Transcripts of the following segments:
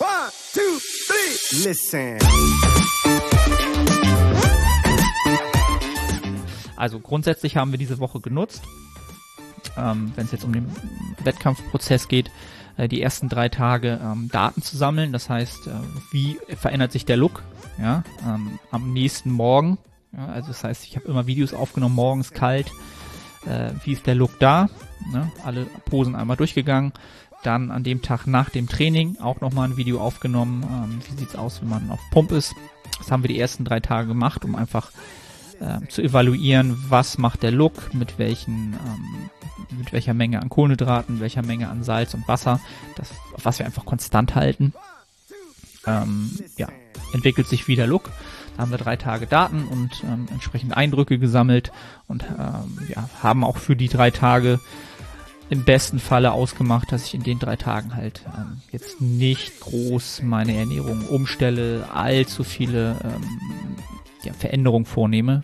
One, two, three. Listen. Also grundsätzlich haben wir diese Woche genutzt, ähm, wenn es jetzt um den Wettkampfprozess geht, äh, die ersten drei Tage ähm, Daten zu sammeln. Das heißt, äh, wie verändert sich der Look ja, ähm, am nächsten Morgen. Ja, also das heißt, ich habe immer Videos aufgenommen, morgens kalt, äh, wie ist der Look da, ne? alle Posen einmal durchgegangen. Dann an dem Tag nach dem Training auch nochmal ein Video aufgenommen, ähm, wie sieht's aus, wenn man auf Pump ist. Das haben wir die ersten drei Tage gemacht, um einfach äh, zu evaluieren, was macht der Look, mit welchen, ähm, mit welcher Menge an Kohlenhydraten, welcher Menge an Salz und Wasser, das, was wir einfach konstant halten. Ähm, ja, entwickelt sich wieder Look. Da haben wir drei Tage Daten und ähm, entsprechend Eindrücke gesammelt und ähm, ja, haben auch für die drei Tage im besten Falle ausgemacht, dass ich in den drei Tagen halt ähm, jetzt nicht groß meine Ernährung umstelle, allzu viele ähm, ja, Veränderungen vornehme.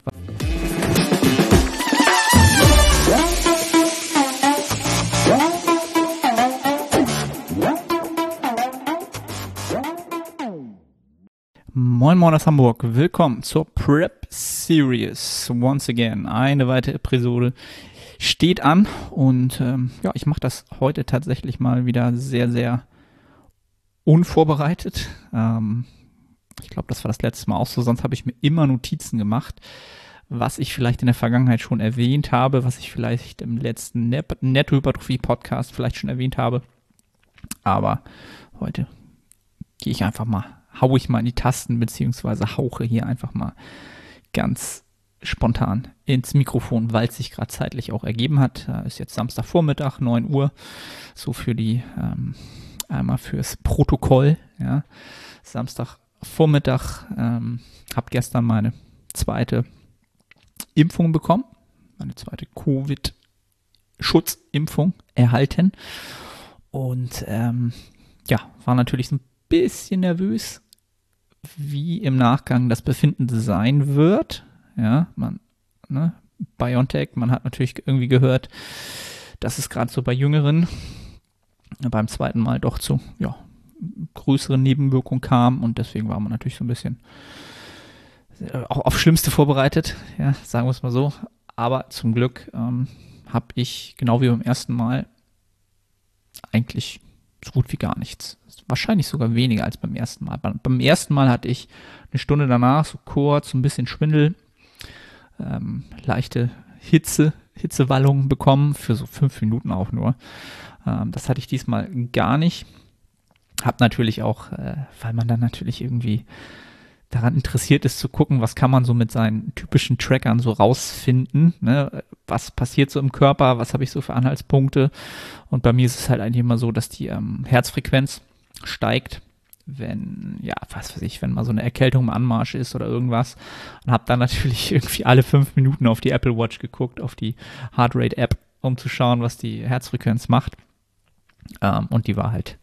Moin Moin aus Hamburg, willkommen zur Prep Series. Once again, eine weitere Episode steht an und ähm, ja, ich mache das heute tatsächlich mal wieder sehr, sehr unvorbereitet. Ähm, ich glaube, das war das letzte Mal auch so, sonst habe ich mir immer Notizen gemacht, was ich vielleicht in der Vergangenheit schon erwähnt habe, was ich vielleicht im letzten Net Nettohypertrophie-Podcast vielleicht schon erwähnt habe. Aber heute gehe ich einfach mal, haue ich mal in die Tasten, beziehungsweise hauche hier einfach mal ganz spontan ins Mikrofon, weil es sich gerade zeitlich auch ergeben hat. Da ist jetzt Samstagvormittag, 9 Uhr, so für die, ähm, einmal fürs Protokoll, ja. Samstagvormittag, ähm, habe gestern meine zweite Impfung bekommen, meine zweite Covid-Schutzimpfung erhalten und ähm, ja, war natürlich ein bisschen nervös, wie im Nachgang das Befinden sein wird. Ja, man, ne, BioNTech, man hat natürlich irgendwie gehört, dass es gerade so bei Jüngeren beim zweiten Mal doch zu, ja, größeren Nebenwirkungen kam und deswegen war man natürlich so ein bisschen äh, auch auf Schlimmste vorbereitet, ja, sagen wir es mal so. Aber zum Glück ähm, habe ich, genau wie beim ersten Mal, eigentlich so gut wie gar nichts. Wahrscheinlich sogar weniger als beim ersten Mal. Beim, ersten Mal hatte ich eine Stunde danach so kurz ein bisschen Schwindel, ähm, leichte Hitze, Hitzewallungen bekommen, für so fünf Minuten auch nur. Ähm, das hatte ich diesmal gar nicht. Hab natürlich auch, äh, weil man dann natürlich irgendwie daran interessiert ist zu gucken, was kann man so mit seinen typischen Trackern so rausfinden, ne? was passiert so im Körper, was habe ich so für Anhaltspunkte. Und bei mir ist es halt eigentlich immer so, dass die ähm, Herzfrequenz steigt, wenn, ja, was weiß ich, wenn mal so eine Erkältung im Anmarsch ist oder irgendwas. Und habe dann natürlich irgendwie alle fünf Minuten auf die Apple Watch geguckt, auf die Heartrate App, um zu schauen, was die Herzfrequenz macht. Ähm, und die war halt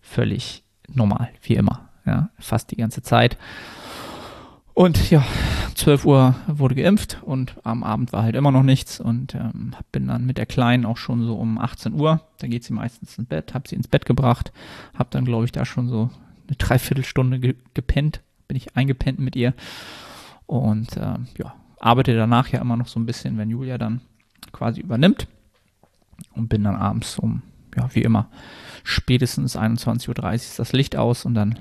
völlig normal, wie immer, ja, fast die ganze Zeit. Und ja, 12 Uhr wurde geimpft und am Abend war halt immer noch nichts und ähm, bin dann mit der Kleinen auch schon so um 18 Uhr, da geht sie meistens ins Bett, habe sie ins Bett gebracht, habe dann glaube ich da schon so eine Dreiviertelstunde ge gepennt, bin ich eingepennt mit ihr. Und ähm, ja, arbeite danach ja immer noch so ein bisschen, wenn Julia dann quasi übernimmt. Und bin dann abends um, ja wie immer, spätestens 21.30 Uhr ist das Licht aus und dann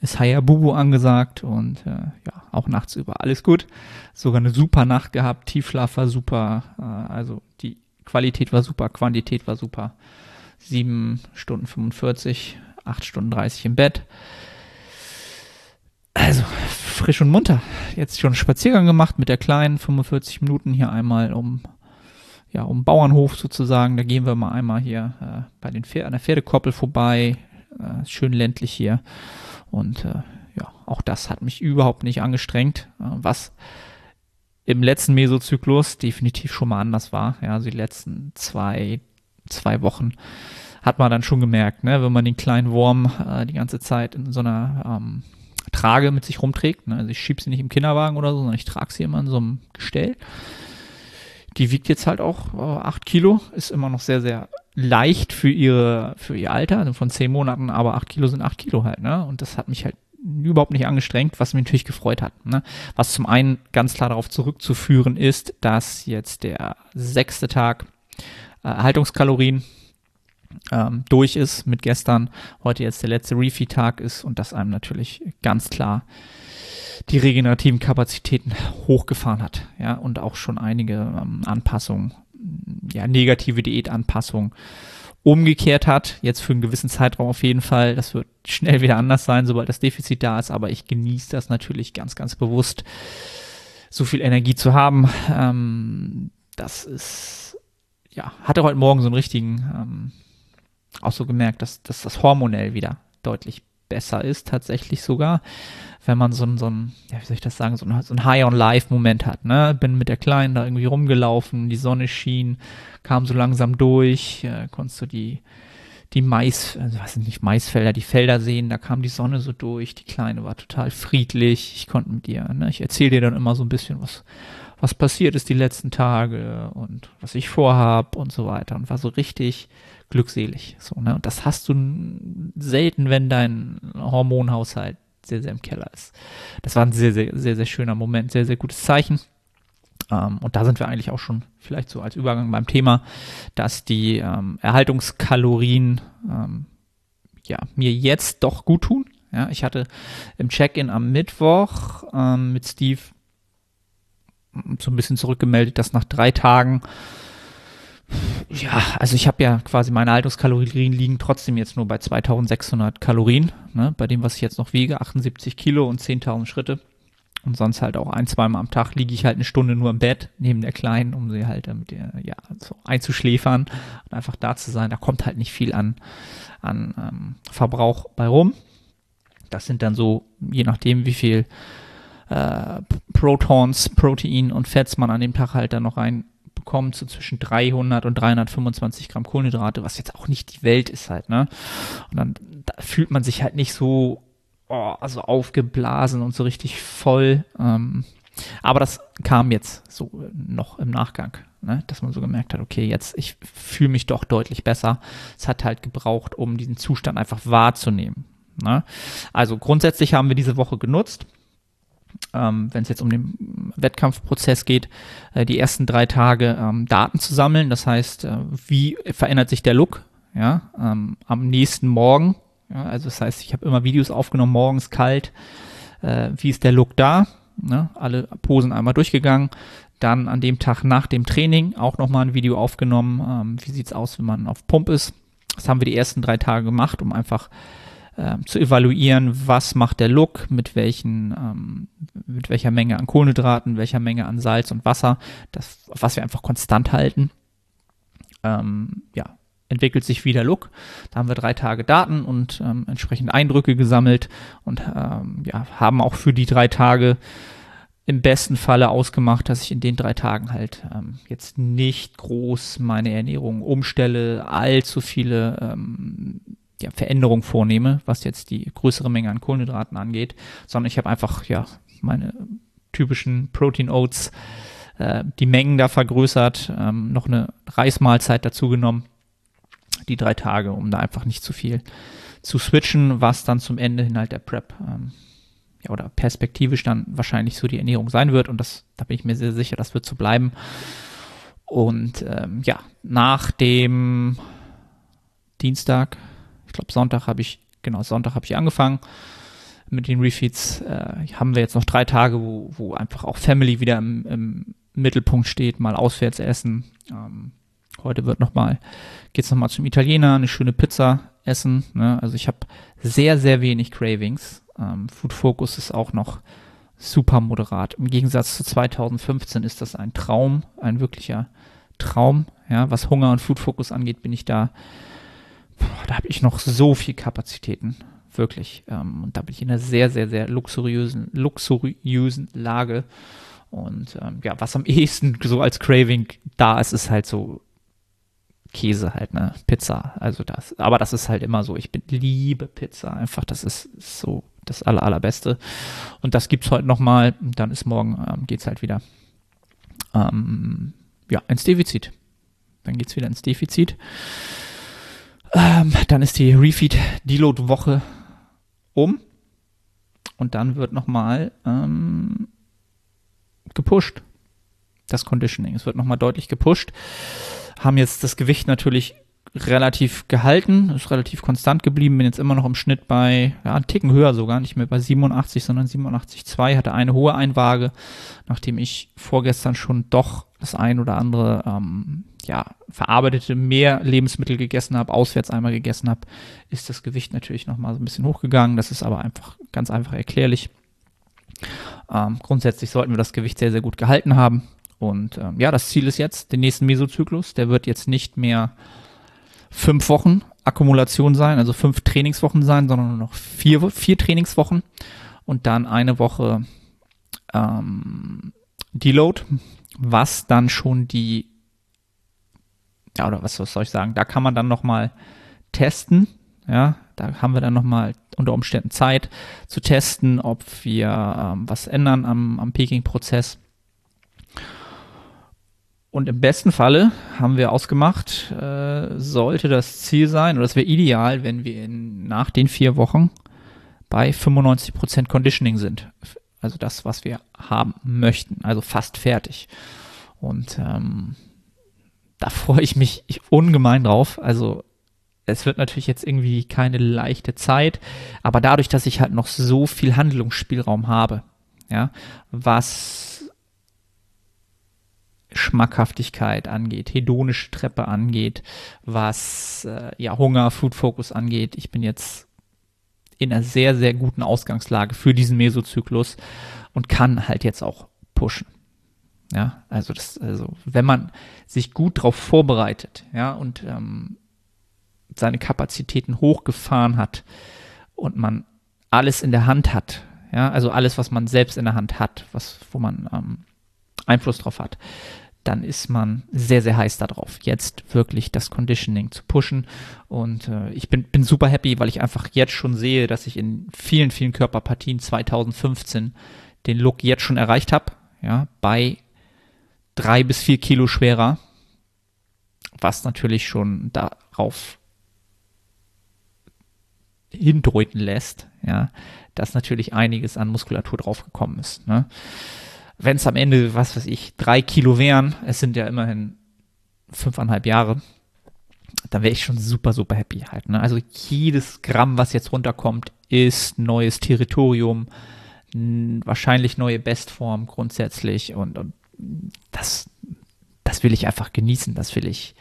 ist Hayabubu angesagt und äh, ja, auch nachts über. Alles gut. Sogar eine super Nacht gehabt, Tiefschlaf war super, äh, also die Qualität war super, Quantität war super. Sieben Stunden 45, acht Stunden 30 im Bett. Also frisch und munter. Jetzt schon einen Spaziergang gemacht mit der Kleinen, 45 Minuten hier einmal um ja, um Bauernhof sozusagen. Da gehen wir mal einmal hier äh, bei den Pfer an der Pferdekoppel vorbei. Äh, schön ländlich hier. Und äh, ja, auch das hat mich überhaupt nicht angestrengt, äh, was im letzten Mesozyklus definitiv schon mal anders war. Ja, also die letzten zwei, zwei Wochen hat man dann schon gemerkt, ne, wenn man den kleinen Wurm äh, die ganze Zeit in so einer ähm, Trage mit sich rumträgt. Ne? Also ich schiebe sie nicht im Kinderwagen oder so, sondern ich trage sie immer in so einem Gestell. Die wiegt jetzt halt auch äh, 8 Kilo, ist immer noch sehr, sehr leicht für ihre, für ihr Alter, also von zehn Monaten, aber acht Kilo sind acht Kilo halt, ne? Und das hat mich halt überhaupt nicht angestrengt, was mich natürlich gefreut hat. Ne? Was zum einen ganz klar darauf zurückzuführen ist, dass jetzt der sechste Tag äh, Haltungskalorien ähm, durch ist mit gestern, heute jetzt der letzte Refeed-Tag ist und das einem natürlich ganz klar die regenerativen Kapazitäten hochgefahren hat, ja, und auch schon einige ähm, Anpassungen, ja, negative Diätanpassungen umgekehrt hat, jetzt für einen gewissen Zeitraum auf jeden Fall. Das wird schnell wieder anders sein, sobald das Defizit da ist, aber ich genieße das natürlich ganz, ganz bewusst, so viel Energie zu haben. Ähm, das ist, ja, hatte heute Morgen so einen richtigen, ähm, auch so gemerkt, dass, dass das hormonell wieder deutlich besser ist, tatsächlich sogar, wenn man so ein, so ein ja, wie soll ich das sagen, so ein, so ein High-on-Life-Moment hat, ne? Bin mit der Kleinen da irgendwie rumgelaufen, die Sonne schien, kam so langsam durch, äh, konntest du die, die Mais, also weiß nicht, Maisfelder, die Felder sehen, da kam die Sonne so durch, die Kleine war total friedlich, ich konnte mit ihr, ne? Ich erzähle dir dann immer so ein bisschen, was, was passiert ist die letzten Tage und was ich vorhab und so weiter und war so richtig glückselig. So, ne? Und das hast du selten, wenn dein Hormonhaushalt sehr, sehr im Keller ist. Das war ein sehr, sehr, sehr, sehr schöner Moment, sehr, sehr gutes Zeichen. Ähm, und da sind wir eigentlich auch schon vielleicht so als Übergang beim Thema, dass die ähm, Erhaltungskalorien ähm, ja, mir jetzt doch gut tun. Ja, ich hatte im Check-in am Mittwoch ähm, mit Steve so ein bisschen zurückgemeldet, dass nach drei Tagen ja, also ich habe ja quasi meine Haltungskalorien liegen trotzdem jetzt nur bei 2600 Kalorien, ne, bei dem, was ich jetzt noch wiege, 78 Kilo und 10.000 Schritte. Und sonst halt auch ein, zweimal am Tag liege ich halt eine Stunde nur im Bett neben der Kleinen, um sie halt damit ja, so einzuschläfern und einfach da zu sein. Da kommt halt nicht viel an, an ähm, Verbrauch bei rum. Das sind dann so, je nachdem, wie viel äh, Protons, Protein und Fetts man an dem Tag halt dann noch rein bekommt, so zwischen 300 und 325 Gramm Kohlenhydrate, was jetzt auch nicht die Welt ist halt, ne? Und dann da fühlt man sich halt nicht so oh, also aufgeblasen und so richtig voll. Ähm, aber das kam jetzt so noch im Nachgang, ne? dass man so gemerkt hat, okay, jetzt ich fühle mich doch deutlich besser. Es hat halt gebraucht, um diesen Zustand einfach wahrzunehmen. Ne? Also grundsätzlich haben wir diese Woche genutzt ähm, wenn es jetzt um den Wettkampfprozess geht, äh, die ersten drei Tage ähm, Daten zu sammeln. Das heißt, äh, wie verändert sich der Look ja, ähm, am nächsten Morgen? Ja, also das heißt, ich habe immer Videos aufgenommen, morgens kalt. Äh, wie ist der Look da? Ne? Alle Posen einmal durchgegangen. Dann an dem Tag nach dem Training auch nochmal ein Video aufgenommen. Ähm, wie sieht's aus, wenn man auf Pump ist? Das haben wir die ersten drei Tage gemacht, um einfach äh, zu evaluieren, was macht der Look, mit welchen, ähm, mit welcher Menge an Kohlenhydraten, welcher Menge an Salz und Wasser, das, was wir einfach konstant halten. Ähm, ja, entwickelt sich wieder Look. Da haben wir drei Tage Daten und ähm, entsprechend Eindrücke gesammelt und ähm, ja, haben auch für die drei Tage im besten Falle ausgemacht, dass ich in den drei Tagen halt ähm, jetzt nicht groß meine Ernährung umstelle, allzu viele ähm, ja, Veränderung vornehme, was jetzt die größere Menge an Kohlenhydraten angeht, sondern ich habe einfach ja meine typischen Protein Oats, äh, die Mengen da vergrößert, ähm, noch eine Reismahlzeit dazu genommen, die drei Tage, um da einfach nicht zu viel zu switchen, was dann zum Ende hin halt der Prep ähm, ja, oder perspektivisch dann wahrscheinlich so die Ernährung sein wird und das, da bin ich mir sehr sicher, das wird so bleiben. Und ähm, ja, nach dem Dienstag, ich glaube Sonntag habe ich, genau, Sonntag habe ich angefangen mit den Refeeds. Äh, haben wir jetzt noch drei Tage, wo, wo einfach auch Family wieder im, im Mittelpunkt steht, mal auswärts essen. Ähm, heute wird noch mal, geht's noch mal zum Italiener, eine schöne Pizza essen. Ne? Also ich habe sehr, sehr wenig Cravings. Ähm, Food Focus ist auch noch super moderat. Im Gegensatz zu 2015 ist das ein Traum, ein wirklicher Traum. Ja, was Hunger und Food Focus angeht, bin ich da da habe ich noch so viel Kapazitäten, wirklich. Ähm, und da bin ich in einer sehr, sehr, sehr luxuriösen, luxuriösen Lage. Und ähm, ja, was am ehesten so als Craving da ist, ist halt so Käse halt, ne? Pizza. Also das, aber das ist halt immer so. Ich bin, liebe Pizza. Einfach, das ist so das aller, allerbeste. Und das gibt's heute nochmal. Dann ist morgen, ähm, geht's halt wieder, ähm, ja, ins Defizit. Dann geht's wieder ins Defizit. Ähm, dann ist die Refeed-Deload-Woche um. Und dann wird nochmal ähm, gepusht. Das Conditioning. Es wird nochmal deutlich gepusht. Haben jetzt das Gewicht natürlich relativ gehalten, ist relativ konstant geblieben, bin jetzt immer noch im Schnitt bei, ja, einen Ticken höher sogar, nicht mehr bei 87, sondern 87,2, hatte eine hohe Einwaage, nachdem ich vorgestern schon doch das ein oder andere, ähm, ja, verarbeitete mehr Lebensmittel gegessen habe, auswärts einmal gegessen habe, ist das Gewicht natürlich nochmal so ein bisschen hochgegangen, das ist aber einfach, ganz einfach erklärlich. Ähm, grundsätzlich sollten wir das Gewicht sehr, sehr gut gehalten haben und ähm, ja, das Ziel ist jetzt, den nächsten Mesozyklus, der wird jetzt nicht mehr fünf Wochen Akkumulation sein, also fünf Trainingswochen sein, sondern nur noch vier, vier Trainingswochen und dann eine Woche ähm, Deload, was dann schon die, ja, oder was, was soll ich sagen, da kann man dann nochmal testen, ja, da haben wir dann nochmal unter Umständen Zeit zu testen, ob wir ähm, was ändern am, am Peking-Prozess und im besten Falle haben wir ausgemacht, äh, sollte das Ziel sein, oder es wäre ideal, wenn wir in, nach den vier Wochen bei 95% Conditioning sind. Also das, was wir haben möchten. Also fast fertig. Und ähm, da freue ich mich ungemein drauf. Also es wird natürlich jetzt irgendwie keine leichte Zeit, aber dadurch, dass ich halt noch so viel Handlungsspielraum habe, ja, was Schmackhaftigkeit angeht, hedonische Treppe angeht, was äh, ja Hunger, Food Focus angeht. Ich bin jetzt in einer sehr, sehr guten Ausgangslage für diesen Mesozyklus und kann halt jetzt auch pushen. Ja, also das, also wenn man sich gut darauf vorbereitet, ja, und ähm, seine Kapazitäten hochgefahren hat und man alles in der Hand hat, ja, also alles, was man selbst in der Hand hat, was, wo man ähm, Einfluss drauf hat, dann ist man sehr, sehr heiß darauf, jetzt wirklich das Conditioning zu pushen. Und äh, ich bin, bin super happy, weil ich einfach jetzt schon sehe, dass ich in vielen, vielen Körperpartien 2015 den Look jetzt schon erreicht habe. Ja, bei drei bis vier Kilo schwerer, was natürlich schon darauf hindeuten lässt, ja, dass natürlich einiges an Muskulatur draufgekommen ist. Ne? Wenn es am Ende, was weiß ich, drei Kilo wären, es sind ja immerhin fünfeinhalb Jahre, dann wäre ich schon super, super happy halt. Ne? Also jedes Gramm, was jetzt runterkommt, ist neues Territorium, wahrscheinlich neue Bestform grundsätzlich und, und das, das will ich einfach genießen, das will ich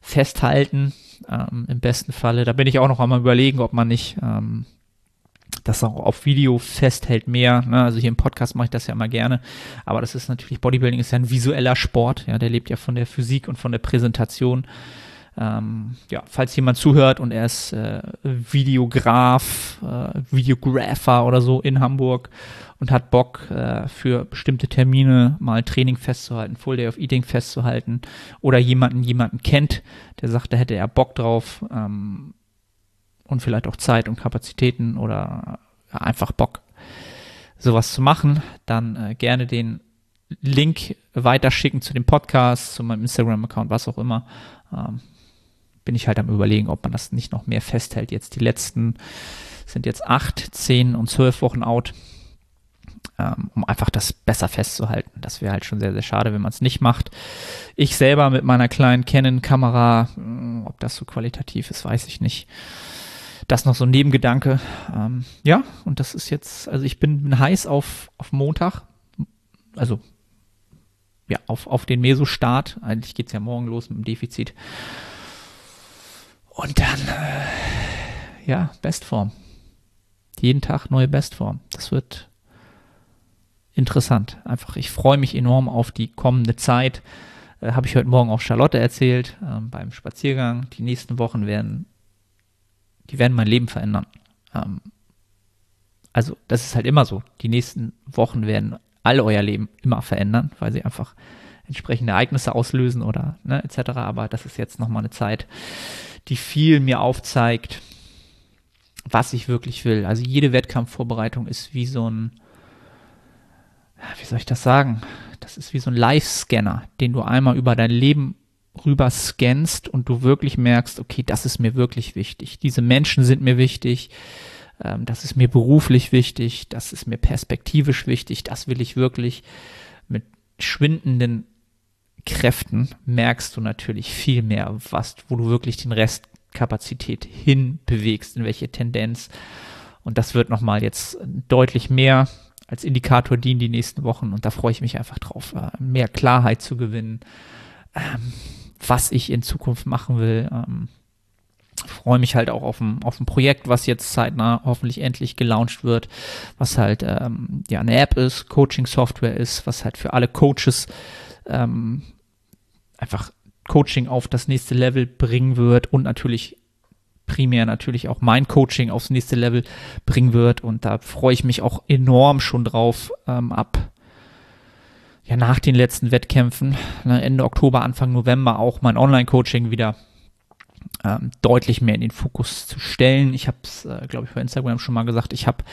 festhalten, ähm, im besten Falle. Da bin ich auch noch einmal überlegen, ob man nicht ähm, das auch auf Video festhält mehr. Ne? Also hier im Podcast mache ich das ja immer gerne. Aber das ist natürlich, Bodybuilding ist ja ein visueller Sport. Ja, der lebt ja von der Physik und von der Präsentation. Ähm, ja, falls jemand zuhört und er ist äh, Videograf, äh, Videographer oder so in Hamburg und hat Bock äh, für bestimmte Termine mal Training festzuhalten, Full Day of Eating festzuhalten oder jemanden, jemanden kennt, der sagt, da hätte er Bock drauf, ähm, und vielleicht auch Zeit und Kapazitäten oder ja, einfach Bock, sowas zu machen, dann äh, gerne den Link weiterschicken zu dem Podcast, zu meinem Instagram-Account, was auch immer. Ähm, bin ich halt am überlegen, ob man das nicht noch mehr festhält. Jetzt die letzten sind jetzt acht, zehn und zwölf Wochen out, ähm, um einfach das besser festzuhalten. Das wäre halt schon sehr, sehr schade, wenn man es nicht macht. Ich selber mit meiner kleinen Canon-Kamera, hm, ob das so qualitativ ist, weiß ich nicht das noch so ein Nebengedanke. Ähm, ja, und das ist jetzt, also ich bin, heiß auf, auf Montag. Also ja, auf, auf den Meso-Start. Eigentlich geht es ja morgen los mit dem Defizit. Und dann, äh, ja, Bestform. Jeden Tag neue Bestform. Das wird interessant. Einfach, ich freue mich enorm auf die kommende Zeit. Äh, Habe ich heute Morgen auch Charlotte erzählt äh, beim Spaziergang. Die nächsten Wochen werden die werden mein Leben verändern. Ähm, also das ist halt immer so. Die nächsten Wochen werden alle euer Leben immer verändern, weil sie einfach entsprechende Ereignisse auslösen oder ne, etc. Aber das ist jetzt nochmal eine Zeit, die viel mir aufzeigt, was ich wirklich will. Also jede Wettkampfvorbereitung ist wie so ein, wie soll ich das sagen? Das ist wie so ein Live-Scanner, den du einmal über dein Leben rüber scannst und du wirklich merkst, okay, das ist mir wirklich wichtig. Diese Menschen sind mir wichtig. Ähm, das ist mir beruflich wichtig. Das ist mir perspektivisch wichtig. Das will ich wirklich mit schwindenden Kräften merkst du natürlich viel mehr, was, wo du wirklich den Restkapazität hinbewegst, in welche Tendenz. Und das wird nochmal jetzt deutlich mehr als Indikator dienen die nächsten Wochen. Und da freue ich mich einfach drauf, äh, mehr Klarheit zu gewinnen, ähm, was ich in Zukunft machen will. Ähm, freue mich halt auch auf ein, auf ein Projekt, was jetzt zeitnah hoffentlich endlich gelauncht wird, was halt ähm, ja eine App ist, Coaching-Software ist, was halt für alle Coaches ähm, einfach Coaching auf das nächste Level bringen wird und natürlich primär natürlich auch mein Coaching aufs nächste Level bringen wird. Und da freue ich mich auch enorm schon drauf ähm, ab. Ja, nach den letzten Wettkämpfen, ne, Ende Oktober, Anfang November auch mein Online-Coaching wieder ähm, deutlich mehr in den Fokus zu stellen. Ich habe es, äh, glaube ich, bei Instagram schon mal gesagt, ich habe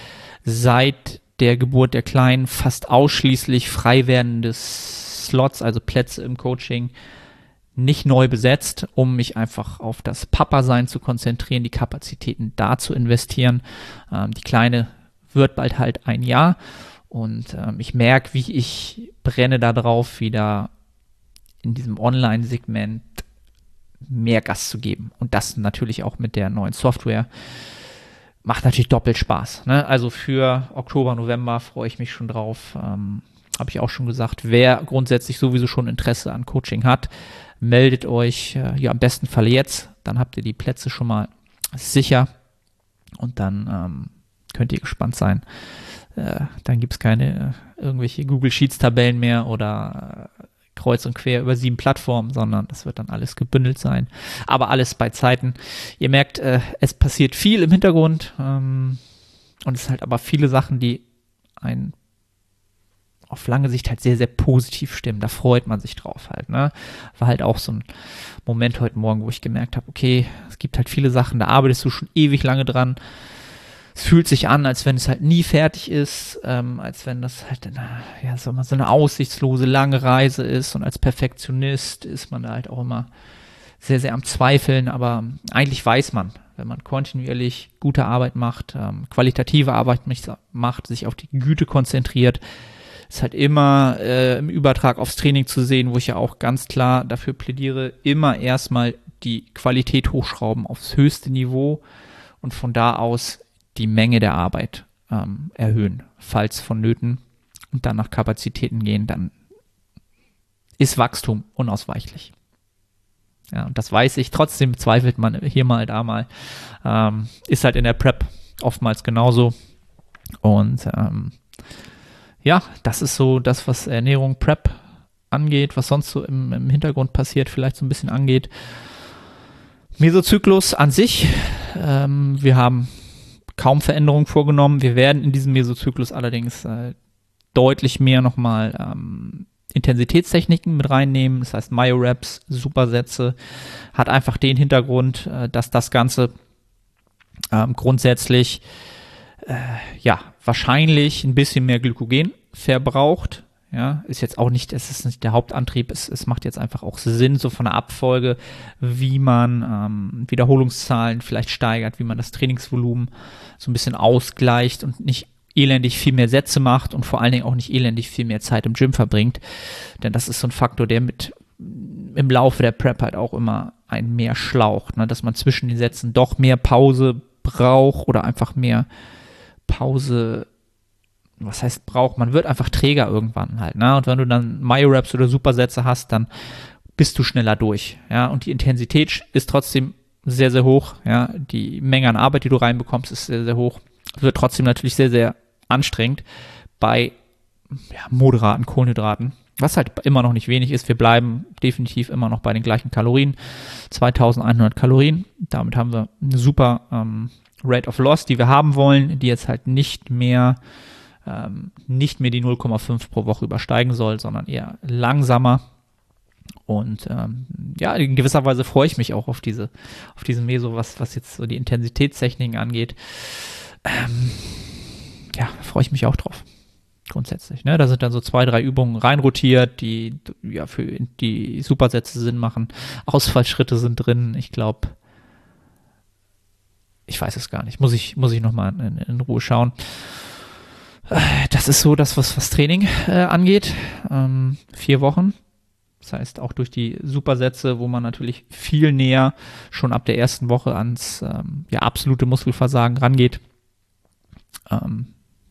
seit der Geburt der Kleinen fast ausschließlich frei werdende Slots, also Plätze im Coaching, nicht neu besetzt, um mich einfach auf das Papa-Sein zu konzentrieren, die Kapazitäten da zu investieren. Ähm, die Kleine wird bald halt ein Jahr und ähm, ich merke, wie ich brenne darauf, wieder in diesem Online-Segment mehr Gas zu geben. Und das natürlich auch mit der neuen Software. Macht natürlich doppelt Spaß. Ne? Also für Oktober, November freue ich mich schon drauf. Ähm, Habe ich auch schon gesagt. Wer grundsätzlich sowieso schon Interesse an Coaching hat, meldet euch äh, ja am besten Fall jetzt. Dann habt ihr die Plätze schon mal sicher und dann ähm, könnt ihr gespannt sein. Äh, dann gibt es keine äh, irgendwelche Google Sheets Tabellen mehr oder äh, kreuz und quer über sieben Plattformen, sondern das wird dann alles gebündelt sein. Aber alles bei Zeiten. Ihr merkt, äh, es passiert viel im Hintergrund ähm, und es sind halt aber viele Sachen, die einen auf lange Sicht halt sehr, sehr positiv stimmen. Da freut man sich drauf halt. Ne? War halt auch so ein Moment heute Morgen, wo ich gemerkt habe, okay, es gibt halt viele Sachen, da arbeitest du schon ewig lange dran. Es fühlt sich an, als wenn es halt nie fertig ist, ähm, als wenn das halt eine, ja, so, so eine aussichtslose lange Reise ist und als Perfektionist ist man da halt auch immer sehr, sehr am Zweifeln, aber eigentlich weiß man, wenn man kontinuierlich gute Arbeit macht, ähm, qualitative Arbeit macht, sich auf die Güte konzentriert, ist halt immer äh, im Übertrag aufs Training zu sehen, wo ich ja auch ganz klar dafür plädiere, immer erstmal die Qualität hochschrauben aufs höchste Niveau und von da aus die Menge der Arbeit ähm, erhöhen, falls vonnöten und dann nach Kapazitäten gehen, dann ist Wachstum unausweichlich. Ja, und das weiß ich. Trotzdem zweifelt man hier mal, da mal. Ähm, ist halt in der Prep oftmals genauso. Und ähm, ja, das ist so das, was Ernährung, Prep angeht, was sonst so im, im Hintergrund passiert, vielleicht so ein bisschen angeht. Mesozyklus an sich, ähm, wir haben kaum Veränderungen vorgenommen. Wir werden in diesem Mesozyklus allerdings äh, deutlich mehr nochmal ähm, Intensitätstechniken mit reinnehmen. Das heißt, Myo-Raps, Supersätze, hat einfach den Hintergrund, äh, dass das Ganze ähm, grundsätzlich äh, ja, wahrscheinlich ein bisschen mehr Glykogen verbraucht. Ja, ist jetzt auch nicht, es ist nicht der Hauptantrieb, es, es macht jetzt einfach auch Sinn, so von der Abfolge, wie man ähm, Wiederholungszahlen vielleicht steigert, wie man das Trainingsvolumen so ein bisschen ausgleicht und nicht elendig viel mehr Sätze macht und vor allen Dingen auch nicht elendig viel mehr Zeit im Gym verbringt. Denn das ist so ein Faktor, der mit im Laufe der Prep halt auch immer ein mehr schlaucht, ne? dass man zwischen den Sätzen doch mehr Pause braucht oder einfach mehr Pause, was heißt braucht, man wird einfach träger irgendwann halt, ne? Und wenn du dann Myo-Raps oder Supersätze hast, dann bist du schneller durch, ja? Und die Intensität ist trotzdem sehr, sehr hoch, ja? Die Menge an Arbeit, die du reinbekommst, ist sehr, sehr hoch. Wird trotzdem natürlich sehr, sehr anstrengend bei ja, moderaten Kohlenhydraten, was halt immer noch nicht wenig ist. Wir bleiben definitiv immer noch bei den gleichen Kalorien, 2100 Kalorien. Damit haben wir eine super ähm, Rate of Loss, die wir haben wollen, die jetzt halt nicht mehr ähm, nicht mehr die 0,5 pro Woche übersteigen soll, sondern eher langsamer. Und ähm, ja, in gewisser Weise freue ich mich auch auf diese, auf diesen Meso, was, was jetzt so die Intensitätstechniken angeht. Ähm, ja, freue ich mich auch drauf. grundsätzlich. Ne? Da sind dann so zwei, drei Übungen reinrotiert, die ja für die Supersätze Sinn machen. Ausfallschritte sind drin. Ich glaube, ich weiß es gar nicht. Muss ich, muss ich nochmal in, in Ruhe schauen. Das ist so das, was, was Training äh, angeht. Ähm, vier Wochen. Das heißt, auch durch die Supersätze, wo man natürlich viel näher schon ab der ersten Woche ans ähm, ja, absolute Muskelversagen rangeht, ähm,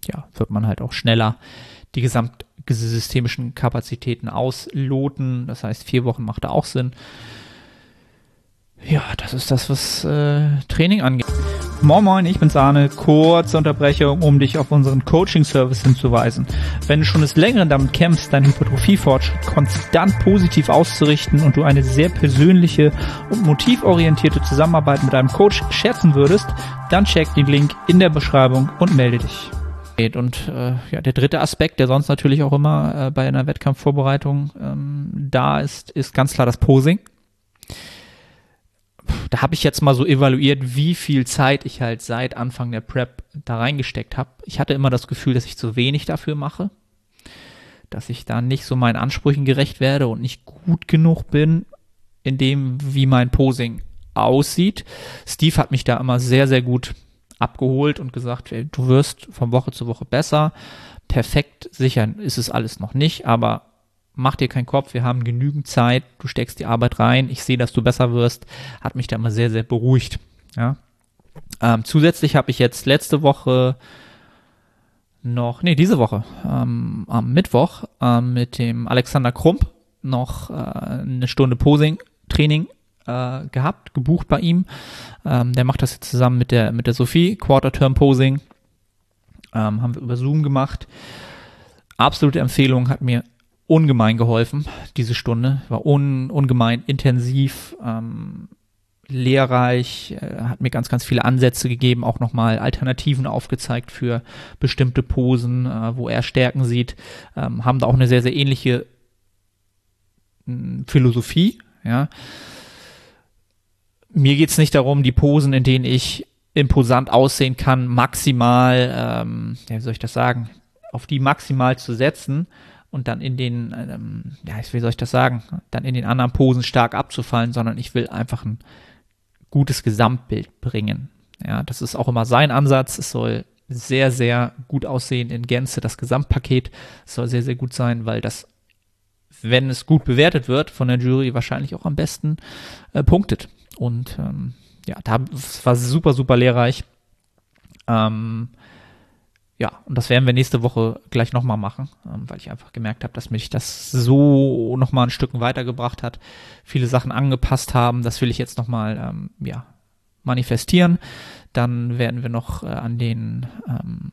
ja, wird man halt auch schneller die gesamtsystemischen Kapazitäten ausloten. Das heißt, vier Wochen macht da auch Sinn. Ja, das ist das, was äh, Training angeht. Moin Moin, ich bin Sahne. Kurze Unterbrechung, um dich auf unseren Coaching-Service hinzuweisen. Wenn du schon des Längeren damit kämpfst, deinen Hypertrophie-Fortschritt konstant positiv auszurichten und du eine sehr persönliche und motivorientierte Zusammenarbeit mit deinem Coach schätzen würdest, dann check den Link in der Beschreibung und melde dich. Und äh, ja, der dritte Aspekt, der sonst natürlich auch immer äh, bei einer Wettkampfvorbereitung ähm, da ist, ist ganz klar das Posing da habe ich jetzt mal so evaluiert, wie viel Zeit ich halt seit Anfang der Prep da reingesteckt habe. Ich hatte immer das Gefühl, dass ich zu wenig dafür mache, dass ich da nicht so meinen Ansprüchen gerecht werde und nicht gut genug bin in dem, wie mein Posing aussieht. Steve hat mich da immer sehr, sehr gut abgeholt und gesagt, ey, du wirst von Woche zu Woche besser. Perfekt sicher ist es alles noch nicht, aber mach dir keinen Kopf, wir haben genügend Zeit, du steckst die Arbeit rein, ich sehe, dass du besser wirst, hat mich da immer sehr, sehr beruhigt. Ja. Ähm, zusätzlich habe ich jetzt letzte Woche noch, nee, diese Woche, ähm, am Mittwoch ähm, mit dem Alexander Krump noch äh, eine Stunde Posing-Training äh, gehabt, gebucht bei ihm. Ähm, der macht das jetzt zusammen mit der, mit der Sophie, Quarter-Term-Posing. Ähm, haben wir über Zoom gemacht. Absolute Empfehlung, hat mir ungemein geholfen, diese Stunde. War un, ungemein intensiv, ähm, lehrreich, äh, hat mir ganz, ganz viele Ansätze gegeben, auch nochmal Alternativen aufgezeigt für bestimmte Posen, äh, wo er Stärken sieht, ähm, haben da auch eine sehr, sehr ähnliche mh, hm, Philosophie, ja. Mir geht's nicht darum, die Posen, in denen ich imposant aussehen kann, maximal, ähm, ja, wie soll ich das sagen, auf die maximal zu setzen, und dann in den, ähm, ja, wie soll ich das sagen, dann in den anderen Posen stark abzufallen, sondern ich will einfach ein gutes Gesamtbild bringen. Ja, das ist auch immer sein Ansatz. Es soll sehr, sehr gut aussehen in Gänze. Das Gesamtpaket soll sehr, sehr gut sein, weil das, wenn es gut bewertet wird von der Jury, wahrscheinlich auch am besten äh, punktet. Und ähm, ja, da war super, super lehrreich. Ähm, ja, und das werden wir nächste Woche gleich nochmal machen, ähm, weil ich einfach gemerkt habe, dass mich das so nochmal ein Stück weitergebracht hat, viele Sachen angepasst haben. Das will ich jetzt nochmal, ähm, ja, manifestieren. Dann werden wir noch äh, an den ähm,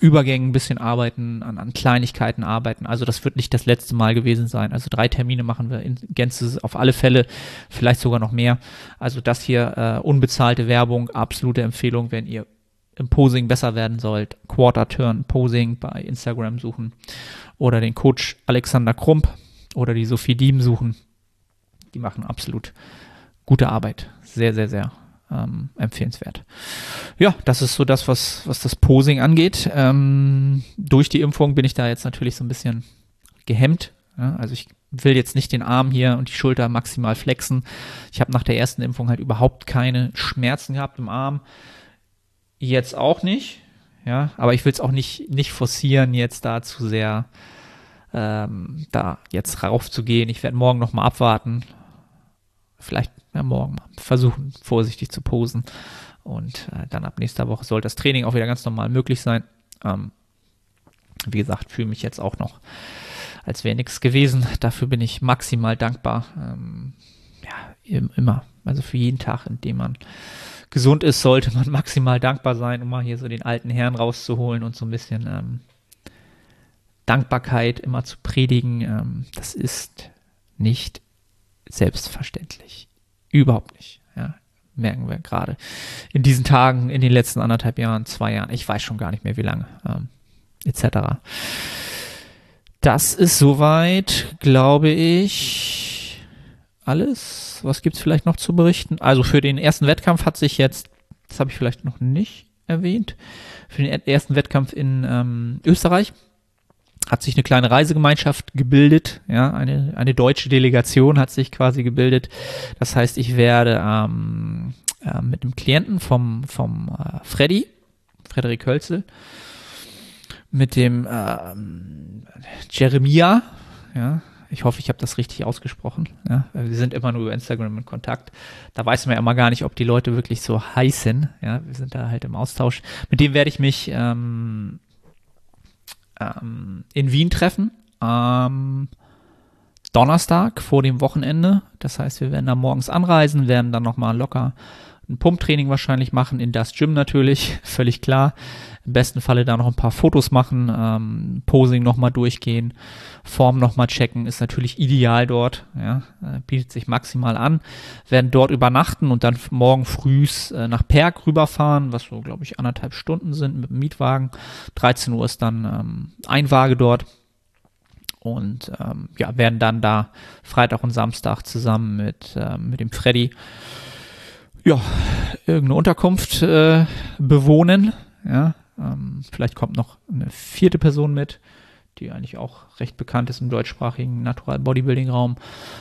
Übergängen ein bisschen arbeiten, an, an Kleinigkeiten arbeiten. Also das wird nicht das letzte Mal gewesen sein. Also drei Termine machen wir in Gänze auf alle Fälle, vielleicht sogar noch mehr. Also das hier äh, unbezahlte Werbung, absolute Empfehlung, wenn ihr im Posing besser werden sollt, Quarter Turn Posing bei Instagram suchen oder den Coach Alexander Krump oder die Sophie Diem suchen. Die machen absolut gute Arbeit. Sehr, sehr, sehr ähm, empfehlenswert. Ja, das ist so das, was, was das Posing angeht. Ähm, durch die Impfung bin ich da jetzt natürlich so ein bisschen gehemmt. Ja, also ich will jetzt nicht den Arm hier und die Schulter maximal flexen. Ich habe nach der ersten Impfung halt überhaupt keine Schmerzen gehabt im Arm. Jetzt auch nicht, ja, aber ich will es auch nicht, nicht forcieren, jetzt da zu sehr ähm, da jetzt raufzugehen. Ich werde morgen nochmal abwarten. Vielleicht ja, morgen mal versuchen, vorsichtig zu posen. Und äh, dann ab nächster Woche soll das Training auch wieder ganz normal möglich sein. Ähm, wie gesagt, fühle mich jetzt auch noch, als wäre nichts gewesen. Dafür bin ich maximal dankbar. Ähm, ja, immer. Also für jeden Tag, in dem man gesund ist, sollte man maximal dankbar sein, um mal hier so den alten Herrn rauszuholen und so ein bisschen ähm, Dankbarkeit immer zu predigen. Ähm, das ist nicht selbstverständlich. Überhaupt nicht. Ja, merken wir gerade in diesen Tagen, in den letzten anderthalb Jahren, zwei Jahren, ich weiß schon gar nicht mehr wie lange, ähm, etc. Das ist soweit, glaube ich, alles. Was gibt es vielleicht noch zu berichten? Also für den ersten Wettkampf hat sich jetzt, das habe ich vielleicht noch nicht erwähnt, für den ersten Wettkampf in ähm, Österreich hat sich eine kleine Reisegemeinschaft gebildet, ja, eine, eine deutsche Delegation hat sich quasi gebildet. Das heißt, ich werde ähm, äh, mit einem Klienten vom, vom äh, Freddy, Frederik Hölzel, mit dem äh, Jeremia, ja, ich hoffe, ich habe das richtig ausgesprochen. Ja, wir sind immer nur über Instagram in Kontakt. Da weiß man ja immer gar nicht, ob die Leute wirklich so heißen. Ja, wir sind da halt im Austausch. Mit dem werde ich mich ähm, ähm, in Wien treffen am Donnerstag vor dem Wochenende. Das heißt, wir werden da morgens anreisen, werden dann nochmal locker ein Pumptraining wahrscheinlich machen, in das Gym natürlich, völlig klar. Im besten Falle da noch ein paar Fotos machen, ähm, Posing nochmal durchgehen, Form nochmal checken, ist natürlich ideal dort, ja, äh, bietet sich maximal an. Werden dort übernachten und dann morgen früh äh, nach Perg rüberfahren, was so, glaube ich, anderthalb Stunden sind mit dem Mietwagen. 13 Uhr ist dann ähm, Einwaage dort und ähm, ja, werden dann da Freitag und Samstag zusammen mit, äh, mit dem Freddy ja, irgendeine Unterkunft äh, bewohnen. Ja, ähm, vielleicht kommt noch eine vierte Person mit, die eigentlich auch recht bekannt ist im deutschsprachigen Natural Bodybuilding Raum.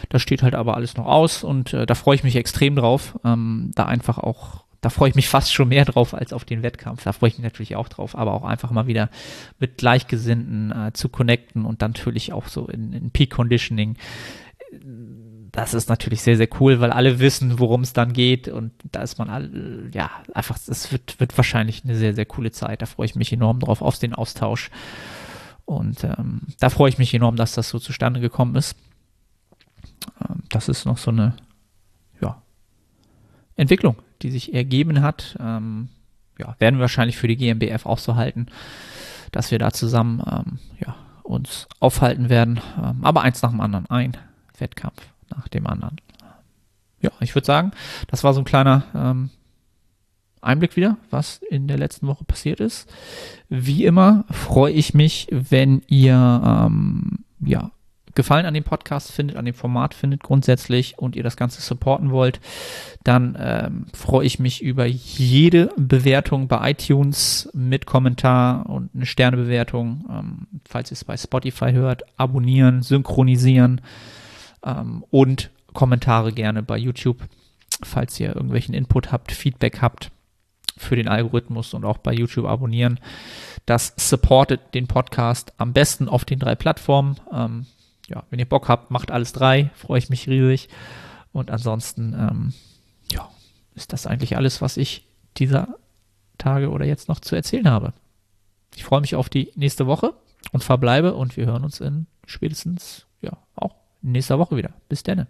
Das steht halt aber alles noch aus und äh, da freue ich mich extrem drauf. Ähm, da einfach auch, da freue ich mich fast schon mehr drauf als auf den Wettkampf. Da freue ich mich natürlich auch drauf, aber auch einfach mal wieder mit Gleichgesinnten äh, zu connecten und dann natürlich auch so in, in Peak Conditioning das ist natürlich sehr, sehr cool, weil alle wissen, worum es dann geht und da ist man all, ja, einfach, es wird, wird wahrscheinlich eine sehr, sehr coole Zeit. Da freue ich mich enorm drauf, auf den Austausch. Und ähm, da freue ich mich enorm, dass das so zustande gekommen ist. Ähm, das ist noch so eine, ja, Entwicklung, die sich ergeben hat. Ähm, ja, werden wir wahrscheinlich für die GmbF auch so halten, dass wir da zusammen, ähm, ja, uns aufhalten werden. Ähm, aber eins nach dem anderen, ein Wettkampf nach dem anderen. Ja, ich würde sagen, das war so ein kleiner ähm, Einblick wieder, was in der letzten Woche passiert ist. Wie immer freue ich mich, wenn ihr ähm, ja, Gefallen an dem Podcast findet, an dem Format findet grundsätzlich und ihr das Ganze supporten wollt, dann ähm, freue ich mich über jede Bewertung bei iTunes mit Kommentar und eine Sternebewertung. Ähm, falls ihr es bei Spotify hört, abonnieren, synchronisieren ähm, und Kommentare gerne bei YouTube, falls ihr irgendwelchen Input habt, Feedback habt für den Algorithmus und auch bei YouTube abonnieren. Das supportet den Podcast am besten auf den drei Plattformen. Ähm, ja, wenn ihr Bock habt, macht alles drei, freue ich mich riesig. Und ansonsten, ähm, ja, ist das eigentlich alles, was ich dieser Tage oder jetzt noch zu erzählen habe. Ich freue mich auf die nächste Woche und verbleibe und wir hören uns in spätestens, nächster Woche wieder. Bis dann.